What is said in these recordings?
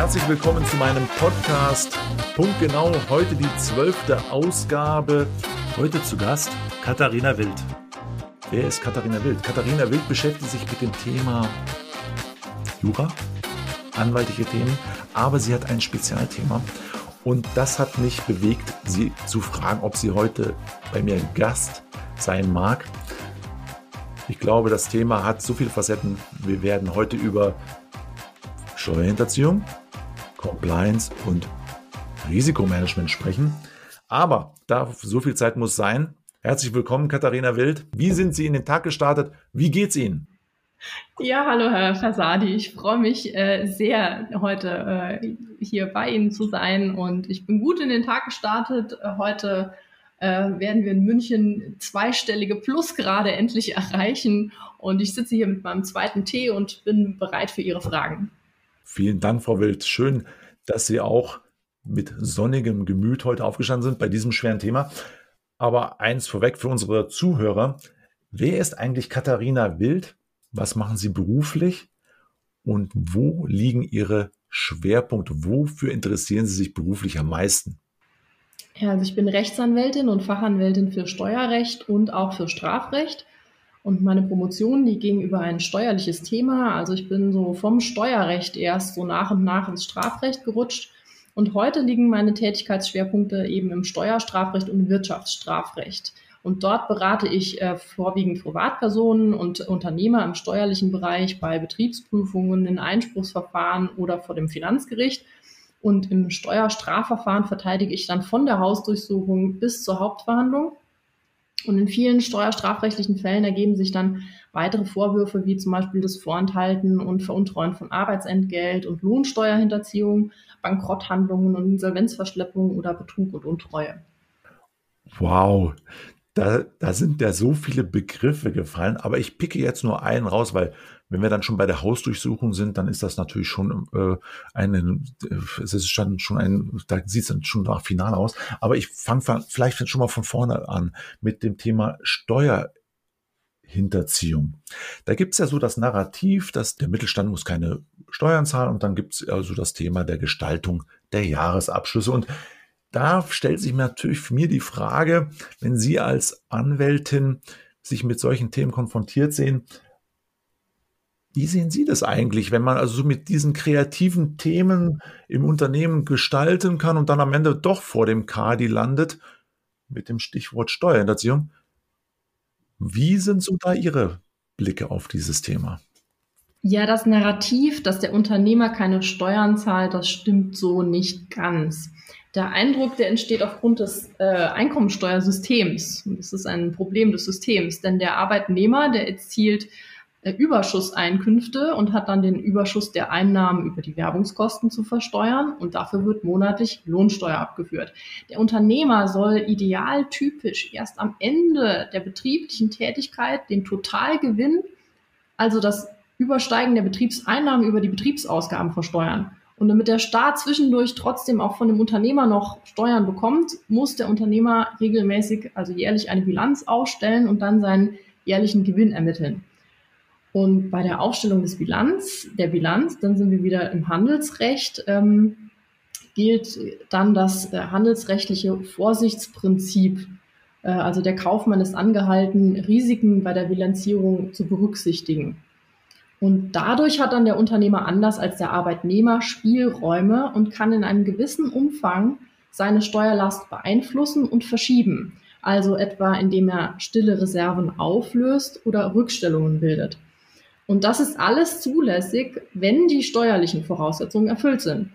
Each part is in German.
Herzlich willkommen zu meinem Podcast. Punkt genau, heute die zwölfte Ausgabe. Heute zu Gast Katharina Wild. Wer ist Katharina Wild? Katharina Wild beschäftigt sich mit dem Thema Jura, anwaltliche Themen, aber sie hat ein Spezialthema. Und das hat mich bewegt, sie zu fragen, ob sie heute bei mir Gast sein mag. Ich glaube, das Thema hat so viele Facetten. Wir werden heute über Steuerhinterziehung, Compliance und Risikomanagement sprechen. Aber da so viel Zeit muss sein. Herzlich willkommen, Katharina Wild. Wie sind Sie in den Tag gestartet? Wie geht's Ihnen? Ja, hallo Herr Fasadi. Ich freue mich äh, sehr, heute äh, hier bei Ihnen zu sein und ich bin gut in den Tag gestartet. Heute äh, werden wir in München zweistellige Plusgrade endlich erreichen. Und ich sitze hier mit meinem zweiten Tee und bin bereit für Ihre Fragen. Vielen Dank, Frau Wild. Schön, dass Sie auch mit sonnigem Gemüt heute aufgestanden sind bei diesem schweren Thema. Aber eins vorweg für unsere Zuhörer. Wer ist eigentlich Katharina Wild? Was machen Sie beruflich? Und wo liegen Ihre Schwerpunkte? Wofür interessieren Sie sich beruflich am meisten? Ja, also ich bin Rechtsanwältin und Fachanwältin für Steuerrecht und auch für Strafrecht. Und meine Promotion, die ging über ein steuerliches Thema. Also ich bin so vom Steuerrecht erst so nach und nach ins Strafrecht gerutscht. Und heute liegen meine Tätigkeitsschwerpunkte eben im Steuerstrafrecht und Wirtschaftsstrafrecht. Und dort berate ich äh, vorwiegend Privatpersonen und Unternehmer im steuerlichen Bereich bei Betriebsprüfungen, in Einspruchsverfahren oder vor dem Finanzgericht. Und im Steuerstrafverfahren verteidige ich dann von der Hausdurchsuchung bis zur Hauptverhandlung. Und in vielen steuerstrafrechtlichen Fällen ergeben sich dann weitere Vorwürfe, wie zum Beispiel das Vorenthalten und Veruntreuen von Arbeitsentgelt und Lohnsteuerhinterziehung, Bankrotthandlungen und Insolvenzverschleppung oder Betrug und Untreue. Wow, da, da sind ja so viele Begriffe gefallen, aber ich picke jetzt nur einen raus, weil wenn wir dann schon bei der Hausdurchsuchung sind, dann ist das natürlich schon äh, eine, es ist schon, schon ein, da sieht es dann schon nach Finale aus. Aber ich fange vielleicht schon mal von vorne an mit dem Thema Steuerhinterziehung. Da gibt es ja so das Narrativ, dass der Mittelstand muss keine Steuern zahlen und dann gibt es also das Thema der Gestaltung der Jahresabschlüsse. Und da stellt sich natürlich für mir die Frage, wenn Sie als Anwältin sich mit solchen Themen konfrontiert sehen, wie sehen Sie das eigentlich, wenn man also so mit diesen kreativen Themen im Unternehmen gestalten kann und dann am Ende doch vor dem Kadi landet mit dem Stichwort Steuerhinterziehung? Wie sind so da Ihre Blicke auf dieses Thema? Ja, das Narrativ, dass der Unternehmer keine Steuern zahlt, das stimmt so nicht ganz. Der Eindruck, der entsteht aufgrund des äh, Einkommensteuersystems. Das ist ein Problem des Systems, denn der Arbeitnehmer, der erzielt äh, Überschusseinkünfte und hat dann den Überschuss der Einnahmen über die Werbungskosten zu versteuern und dafür wird monatlich Lohnsteuer abgeführt. Der Unternehmer soll idealtypisch erst am Ende der betrieblichen Tätigkeit den Totalgewinn, also das Übersteigen der Betriebseinnahmen über die Betriebsausgaben versteuern. Und damit der Staat zwischendurch trotzdem auch von dem Unternehmer noch Steuern bekommt, muss der Unternehmer regelmäßig, also jährlich eine Bilanz ausstellen und dann seinen jährlichen Gewinn ermitteln. Und bei der Aufstellung des Bilanz, der Bilanz, dann sind wir wieder im Handelsrecht, ähm, gilt dann das äh, handelsrechtliche Vorsichtsprinzip. Äh, also der Kaufmann ist angehalten, Risiken bei der Bilanzierung zu berücksichtigen. Und dadurch hat dann der Unternehmer anders als der Arbeitnehmer Spielräume und kann in einem gewissen Umfang seine Steuerlast beeinflussen und verschieben. Also etwa indem er stille Reserven auflöst oder Rückstellungen bildet. Und das ist alles zulässig, wenn die steuerlichen Voraussetzungen erfüllt sind.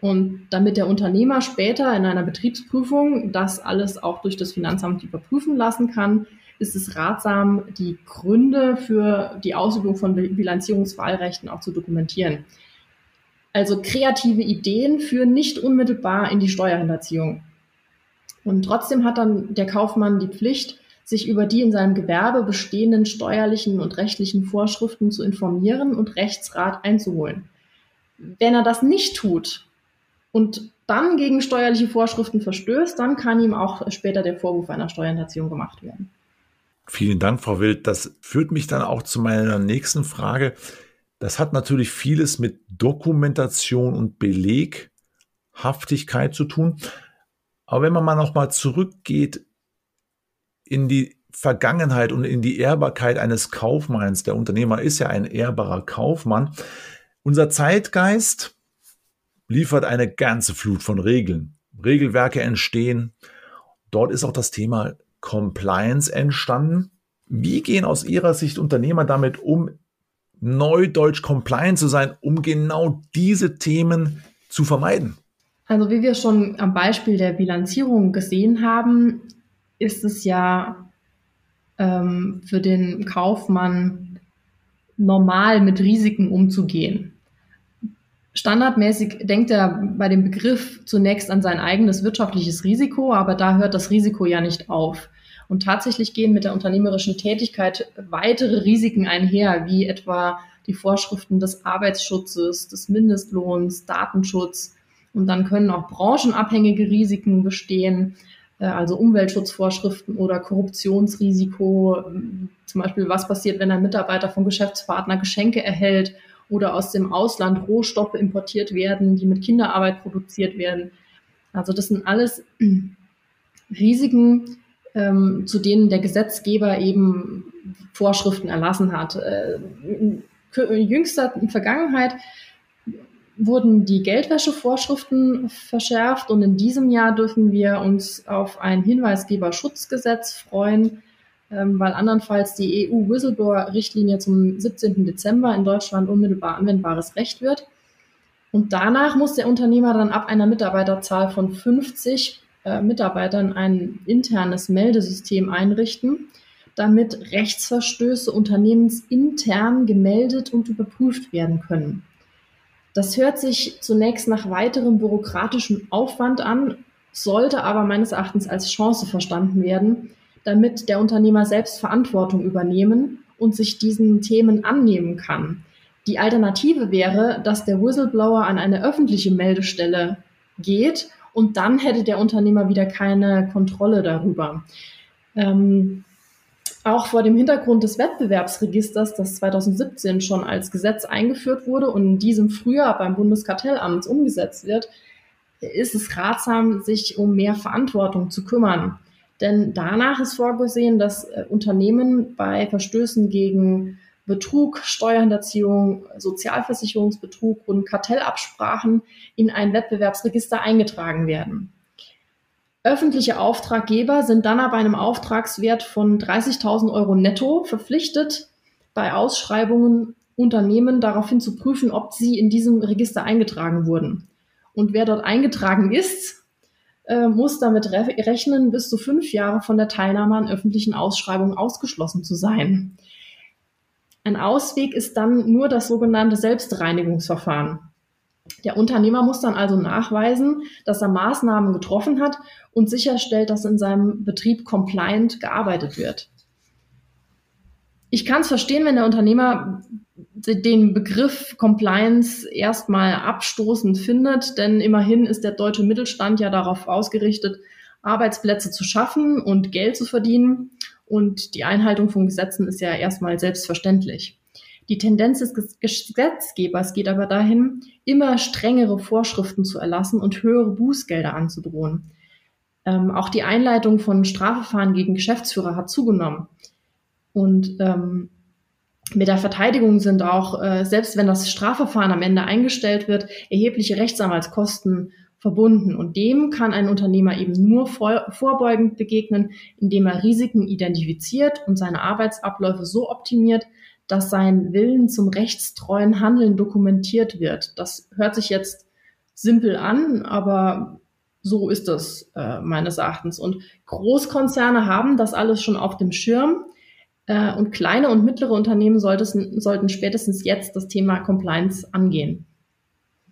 Und damit der Unternehmer später in einer Betriebsprüfung das alles auch durch das Finanzamt überprüfen lassen kann, ist es ratsam, die Gründe für die Ausübung von Bilanzierungswahlrechten auch zu dokumentieren. Also kreative Ideen führen nicht unmittelbar in die Steuerhinterziehung. Und trotzdem hat dann der Kaufmann die Pflicht, sich über die in seinem Gewerbe bestehenden steuerlichen und rechtlichen Vorschriften zu informieren und Rechtsrat einzuholen. Wenn er das nicht tut und dann gegen steuerliche Vorschriften verstößt, dann kann ihm auch später der Vorwurf einer Steuerhinterziehung gemacht werden. Vielen Dank, Frau Wild. Das führt mich dann auch zu meiner nächsten Frage. Das hat natürlich vieles mit Dokumentation und Beleghaftigkeit zu tun. Aber wenn man mal nochmal zurückgeht in die Vergangenheit und in die Ehrbarkeit eines Kaufmanns, der Unternehmer ist ja ein ehrbarer Kaufmann, unser Zeitgeist liefert eine ganze Flut von Regeln. Regelwerke entstehen. Dort ist auch das Thema Compliance entstanden. Wie gehen aus Ihrer Sicht Unternehmer damit um, neudeutsch compliant zu sein, um genau diese Themen zu vermeiden? Also wie wir schon am Beispiel der Bilanzierung gesehen haben, ist es ja ähm, für den Kaufmann normal mit Risiken umzugehen. Standardmäßig denkt er bei dem Begriff zunächst an sein eigenes wirtschaftliches Risiko, aber da hört das Risiko ja nicht auf. Und tatsächlich gehen mit der unternehmerischen Tätigkeit weitere Risiken einher, wie etwa die Vorschriften des Arbeitsschutzes, des Mindestlohns, Datenschutz. Und dann können auch branchenabhängige Risiken bestehen, äh, also Umweltschutzvorschriften oder Korruptionsrisiko. Zum Beispiel, was passiert, wenn ein Mitarbeiter vom Geschäftspartner Geschenke erhält oder aus dem Ausland Rohstoffe importiert werden, die mit Kinderarbeit produziert werden. Also das sind alles Risiken, ähm, zu denen der Gesetzgeber eben Vorschriften erlassen hat. Äh, in, in jüngster Vergangenheit wurden die Geldwäschevorschriften verschärft und in diesem Jahr dürfen wir uns auf ein Hinweisgeberschutzgesetz freuen, weil andernfalls die EU-Whistleblower-Richtlinie zum 17. Dezember in Deutschland unmittelbar anwendbares Recht wird. Und danach muss der Unternehmer dann ab einer Mitarbeiterzahl von 50 äh, Mitarbeitern ein internes Meldesystem einrichten, damit Rechtsverstöße unternehmensintern gemeldet und überprüft werden können. Das hört sich zunächst nach weiterem bürokratischem Aufwand an, sollte aber meines Erachtens als Chance verstanden werden, damit der Unternehmer selbst Verantwortung übernehmen und sich diesen Themen annehmen kann. Die Alternative wäre, dass der Whistleblower an eine öffentliche Meldestelle geht und dann hätte der Unternehmer wieder keine Kontrolle darüber. Ähm, auch vor dem Hintergrund des Wettbewerbsregisters, das 2017 schon als Gesetz eingeführt wurde und in diesem Frühjahr beim Bundeskartellamt umgesetzt wird, ist es ratsam, sich um mehr Verantwortung zu kümmern. Denn danach ist vorgesehen, dass äh, Unternehmen bei Verstößen gegen Betrug, Steuerhinterziehung, Sozialversicherungsbetrug und Kartellabsprachen in ein Wettbewerbsregister eingetragen werden. Öffentliche Auftraggeber sind dann ab einem Auftragswert von 30.000 Euro netto verpflichtet, bei Ausschreibungen Unternehmen daraufhin zu prüfen, ob sie in diesem Register eingetragen wurden. Und wer dort eingetragen ist, äh, muss damit re rechnen, bis zu fünf Jahre von der Teilnahme an öffentlichen Ausschreibungen ausgeschlossen zu sein. Ein Ausweg ist dann nur das sogenannte Selbstreinigungsverfahren. Der Unternehmer muss dann also nachweisen, dass er Maßnahmen getroffen hat und sicherstellt, dass in seinem Betrieb compliant gearbeitet wird. Ich kann es verstehen, wenn der Unternehmer den Begriff Compliance erstmal abstoßend findet, denn immerhin ist der deutsche Mittelstand ja darauf ausgerichtet, Arbeitsplätze zu schaffen und Geld zu verdienen. Und die Einhaltung von Gesetzen ist ja erstmal selbstverständlich. Die Tendenz des Gesetzgebers geht aber dahin, immer strengere Vorschriften zu erlassen und höhere Bußgelder anzudrohen. Ähm, auch die Einleitung von Strafverfahren gegen Geschäftsführer hat zugenommen. Und ähm, mit der Verteidigung sind auch, äh, selbst wenn das Strafverfahren am Ende eingestellt wird, erhebliche Rechtsanwaltskosten verbunden. Und dem kann ein Unternehmer eben nur vor, vorbeugend begegnen, indem er Risiken identifiziert und seine Arbeitsabläufe so optimiert, dass sein Willen zum rechtstreuen Handeln dokumentiert wird. Das hört sich jetzt simpel an, aber so ist das äh, meines Erachtens. Und Großkonzerne haben das alles schon auf dem Schirm. Äh, und kleine und mittlere Unternehmen sollten, sollten spätestens jetzt das Thema Compliance angehen.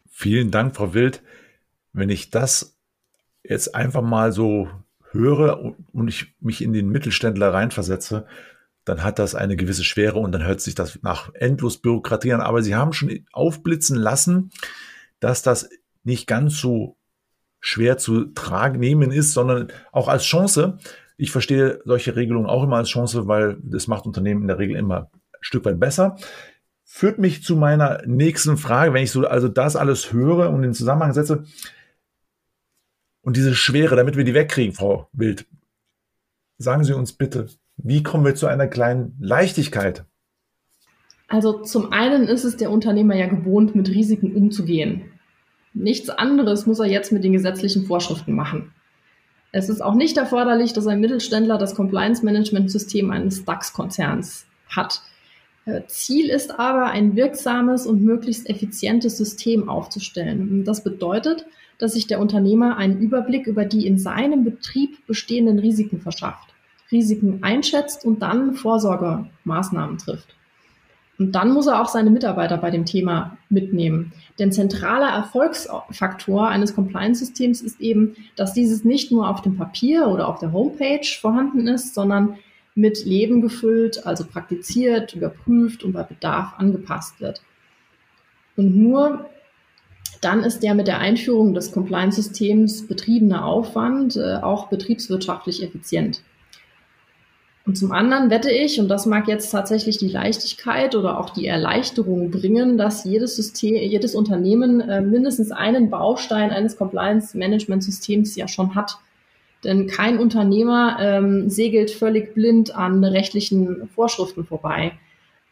Vielen Dank, Frau Wild. Wenn ich das jetzt einfach mal so höre und ich mich in den Mittelständler reinversetze, dann hat das eine gewisse Schwere und dann hört sich das nach endlos Bürokratie an. Aber Sie haben schon aufblitzen lassen, dass das nicht ganz so schwer zu tragen nehmen ist, sondern auch als Chance. Ich verstehe solche Regelungen auch immer als Chance, weil das macht Unternehmen in der Regel immer ein Stück weit besser. führt mich zu meiner nächsten Frage, wenn ich so also das alles höre und in Zusammenhang setze und diese Schwere, damit wir die wegkriegen, Frau Wild. Sagen Sie uns bitte, wie kommen wir zu einer kleinen Leichtigkeit? Also zum einen ist es der Unternehmer ja gewohnt, mit Risiken umzugehen. Nichts anderes muss er jetzt mit den gesetzlichen Vorschriften machen. Es ist auch nicht erforderlich, dass ein Mittelständler das Compliance-Management-System eines DAX-Konzerns hat. Äh, Ziel ist aber, ein wirksames und möglichst effizientes System aufzustellen. Das bedeutet, dass sich der Unternehmer einen Überblick über die in seinem Betrieb bestehenden Risiken verschafft, Risiken einschätzt und dann Vorsorgemaßnahmen trifft. Und dann muss er auch seine Mitarbeiter bei dem Thema mitnehmen. Denn zentraler Erfolgsfaktor eines Compliance-Systems ist eben, dass dieses nicht nur auf dem Papier oder auf der Homepage vorhanden ist, sondern mit Leben gefüllt, also praktiziert, überprüft und bei Bedarf angepasst wird. Und nur dann ist der mit der Einführung des Compliance-Systems betriebene Aufwand äh, auch betriebswirtschaftlich effizient. Und zum anderen wette ich, und das mag jetzt tatsächlich die Leichtigkeit oder auch die Erleichterung bringen, dass jedes System, jedes Unternehmen äh, mindestens einen Baustein eines Compliance-Management-Systems ja schon hat. Denn kein Unternehmer ähm, segelt völlig blind an rechtlichen Vorschriften vorbei.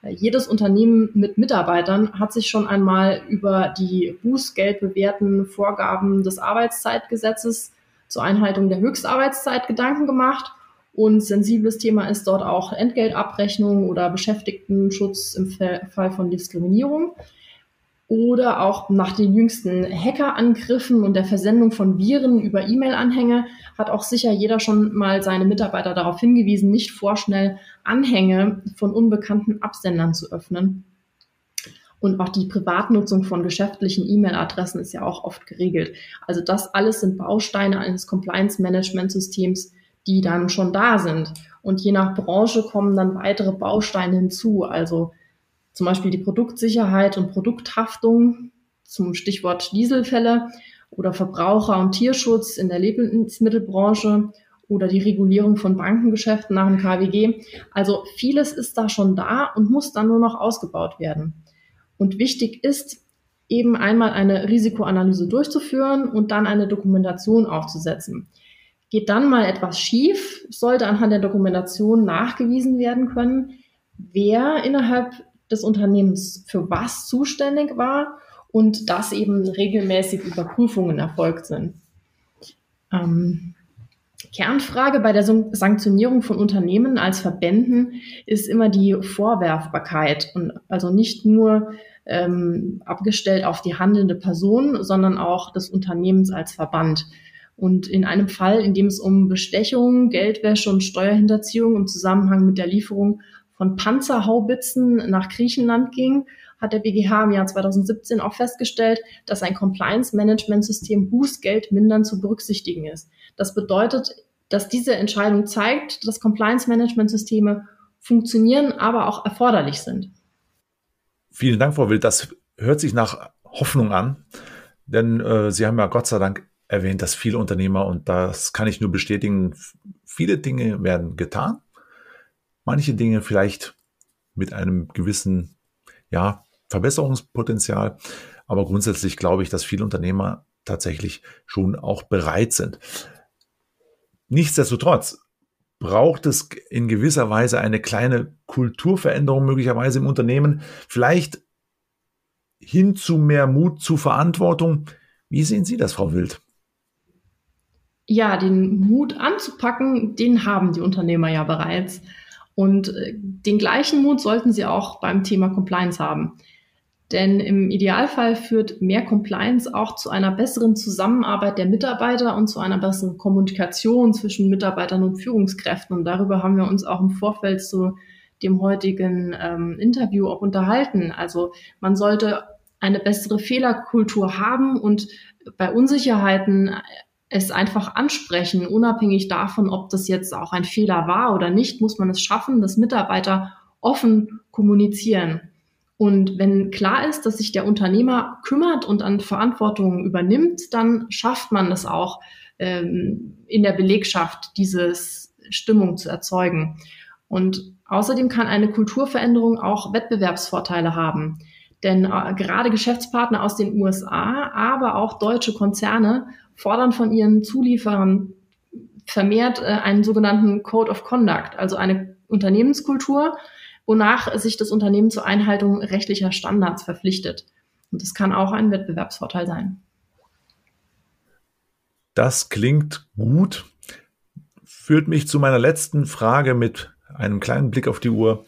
Äh, jedes Unternehmen mit Mitarbeitern hat sich schon einmal über die bußgeldbewährten Vorgaben des Arbeitszeitgesetzes zur Einhaltung der Höchstarbeitszeit Gedanken gemacht und sensibles Thema ist dort auch Entgeltabrechnung oder Beschäftigtenschutz im Fall von Diskriminierung. Oder auch nach den jüngsten Hackerangriffen und der Versendung von Viren über E-Mail-Anhänge hat auch sicher jeder schon mal seine Mitarbeiter darauf hingewiesen, nicht vorschnell Anhänge von unbekannten Absendern zu öffnen. Und auch die Privatnutzung von geschäftlichen E-Mail-Adressen ist ja auch oft geregelt. Also das alles sind Bausteine eines Compliance-Management-Systems, die dann schon da sind. Und je nach Branche kommen dann weitere Bausteine hinzu. Also zum Beispiel die Produktsicherheit und Produkthaftung zum Stichwort Dieselfälle oder Verbraucher- und Tierschutz in der Lebensmittelbranche oder die Regulierung von Bankengeschäften nach dem KWG. Also vieles ist da schon da und muss dann nur noch ausgebaut werden. Und wichtig ist eben einmal eine Risikoanalyse durchzuführen und dann eine Dokumentation aufzusetzen. Geht dann mal etwas schief, sollte anhand der Dokumentation nachgewiesen werden können, wer innerhalb des Unternehmens für was zuständig war und dass eben regelmäßig Überprüfungen erfolgt sind. Ähm, Kernfrage bei der Sanktionierung von Unternehmen als Verbänden ist immer die Vorwerfbarkeit und also nicht nur ähm, abgestellt auf die handelnde Person, sondern auch des Unternehmens als Verband. Und in einem Fall, in dem es um Bestechung, Geldwäsche und Steuerhinterziehung im Zusammenhang mit der Lieferung von Panzerhaubitzen nach Griechenland ging, hat der BGH im Jahr 2017 auch festgestellt, dass ein Compliance-Management-System Bußgeld mindern zu berücksichtigen ist. Das bedeutet, dass diese Entscheidung zeigt, dass Compliance-Management-Systeme funktionieren, aber auch erforderlich sind. Vielen Dank, Frau Wild. Das hört sich nach Hoffnung an, denn äh, Sie haben ja Gott sei Dank erwähnt, dass viele Unternehmer, und das kann ich nur bestätigen, viele Dinge werden getan. Manche Dinge vielleicht mit einem gewissen, ja, Verbesserungspotenzial. Aber grundsätzlich glaube ich, dass viele Unternehmer tatsächlich schon auch bereit sind. Nichtsdestotrotz braucht es in gewisser Weise eine kleine Kulturveränderung möglicherweise im Unternehmen, vielleicht hin zu mehr Mut, zu Verantwortung. Wie sehen Sie das, Frau Wild? Ja, den Mut anzupacken, den haben die Unternehmer ja bereits. Und äh, den gleichen Mut sollten sie auch beim Thema Compliance haben. Denn im Idealfall führt mehr Compliance auch zu einer besseren Zusammenarbeit der Mitarbeiter und zu einer besseren Kommunikation zwischen Mitarbeitern und Führungskräften. Und darüber haben wir uns auch im Vorfeld zu dem heutigen ähm, Interview auch unterhalten. Also man sollte eine bessere Fehlerkultur haben und bei Unsicherheiten es einfach ansprechen, unabhängig davon, ob das jetzt auch ein Fehler war oder nicht, muss man es schaffen, dass Mitarbeiter offen kommunizieren. Und wenn klar ist, dass sich der Unternehmer kümmert und an Verantwortung übernimmt, dann schafft man es auch ähm, in der Belegschaft, diese Stimmung zu erzeugen. Und außerdem kann eine Kulturveränderung auch Wettbewerbsvorteile haben. Denn äh, gerade Geschäftspartner aus den USA, aber auch deutsche Konzerne fordern von ihren Zulieferern vermehrt äh, einen sogenannten Code of Conduct, also eine Unternehmenskultur, wonach sich das Unternehmen zur Einhaltung rechtlicher Standards verpflichtet. Und das kann auch ein Wettbewerbsvorteil sein. Das klingt gut. Führt mich zu meiner letzten Frage mit einem kleinen Blick auf die Uhr.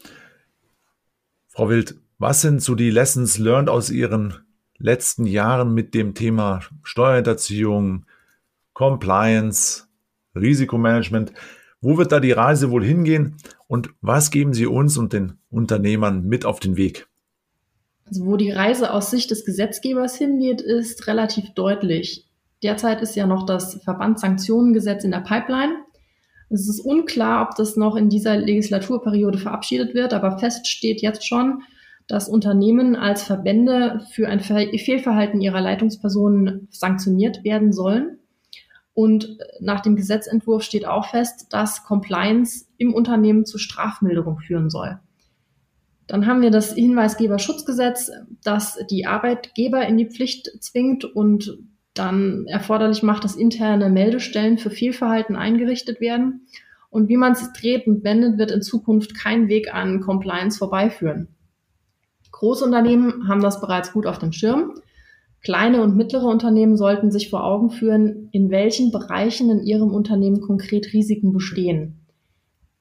Frau Wild, was sind so die Lessons learned aus Ihren letzten Jahren mit dem Thema Steuerhinterziehung, Compliance, Risikomanagement? Wo wird da die Reise wohl hingehen und was geben Sie uns und den Unternehmern mit auf den Weg? Also wo die Reise aus Sicht des Gesetzgebers hingeht, ist relativ deutlich. Derzeit ist ja noch das Verbandssanktionengesetz in der Pipeline. Es ist unklar, ob das noch in dieser Legislaturperiode verabschiedet wird, aber fest steht jetzt schon, dass Unternehmen als Verbände für ein Fehlverhalten ihrer Leitungspersonen sanktioniert werden sollen. Und nach dem Gesetzentwurf steht auch fest, dass Compliance im Unternehmen zu Strafmilderung führen soll. Dann haben wir das Hinweisgeberschutzgesetz, das die Arbeitgeber in die Pflicht zwingt und dann erforderlich macht, dass interne Meldestellen für Fehlverhalten eingerichtet werden. Und wie man es dreht und wendet, wird in Zukunft kein Weg an Compliance vorbeiführen. Großunternehmen haben das bereits gut auf dem Schirm. Kleine und mittlere Unternehmen sollten sich vor Augen führen, in welchen Bereichen in ihrem Unternehmen konkret Risiken bestehen.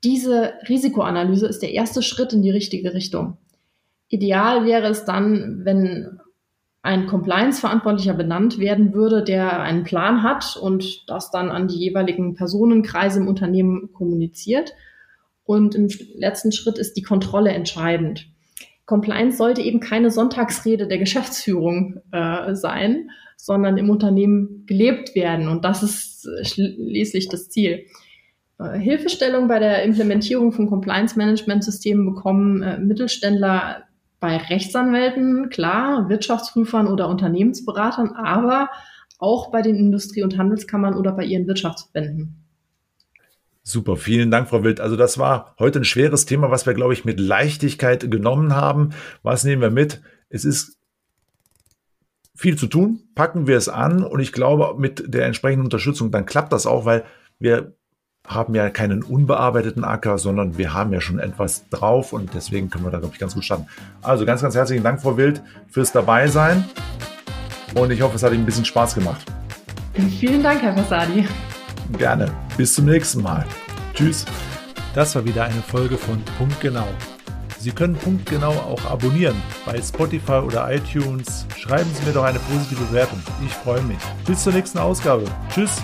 Diese Risikoanalyse ist der erste Schritt in die richtige Richtung. Ideal wäre es dann, wenn ein Compliance-Verantwortlicher benannt werden würde, der einen Plan hat und das dann an die jeweiligen Personenkreise im Unternehmen kommuniziert. Und im letzten Schritt ist die Kontrolle entscheidend. Compliance sollte eben keine Sonntagsrede der Geschäftsführung äh, sein, sondern im Unternehmen gelebt werden. Und das ist schließlich das Ziel. Äh, Hilfestellung bei der Implementierung von Compliance-Management-Systemen bekommen äh, Mittelständler bei Rechtsanwälten, klar, Wirtschaftsprüfern oder Unternehmensberatern, aber auch bei den Industrie- und Handelskammern oder bei ihren Wirtschaftsverbänden. Super, vielen Dank, Frau Wild. Also das war heute ein schweres Thema, was wir, glaube ich, mit Leichtigkeit genommen haben. Was nehmen wir mit? Es ist viel zu tun, packen wir es an und ich glaube, mit der entsprechenden Unterstützung, dann klappt das auch, weil wir haben ja keinen unbearbeiteten Acker, sondern wir haben ja schon etwas drauf und deswegen können wir da, glaube ich, ganz gut starten. Also ganz, ganz herzlichen Dank, Frau Wild, fürs Dabeisein und ich hoffe, es hat Ihnen ein bisschen Spaß gemacht. Vielen Dank, Herr Fasadi. Gerne. Bis zum nächsten Mal. Tschüss. Das war wieder eine Folge von Punkt Genau. Sie können Punkt Genau auch abonnieren bei Spotify oder iTunes. Schreiben Sie mir doch eine positive Bewertung. Ich freue mich. Bis zur nächsten Ausgabe. Tschüss.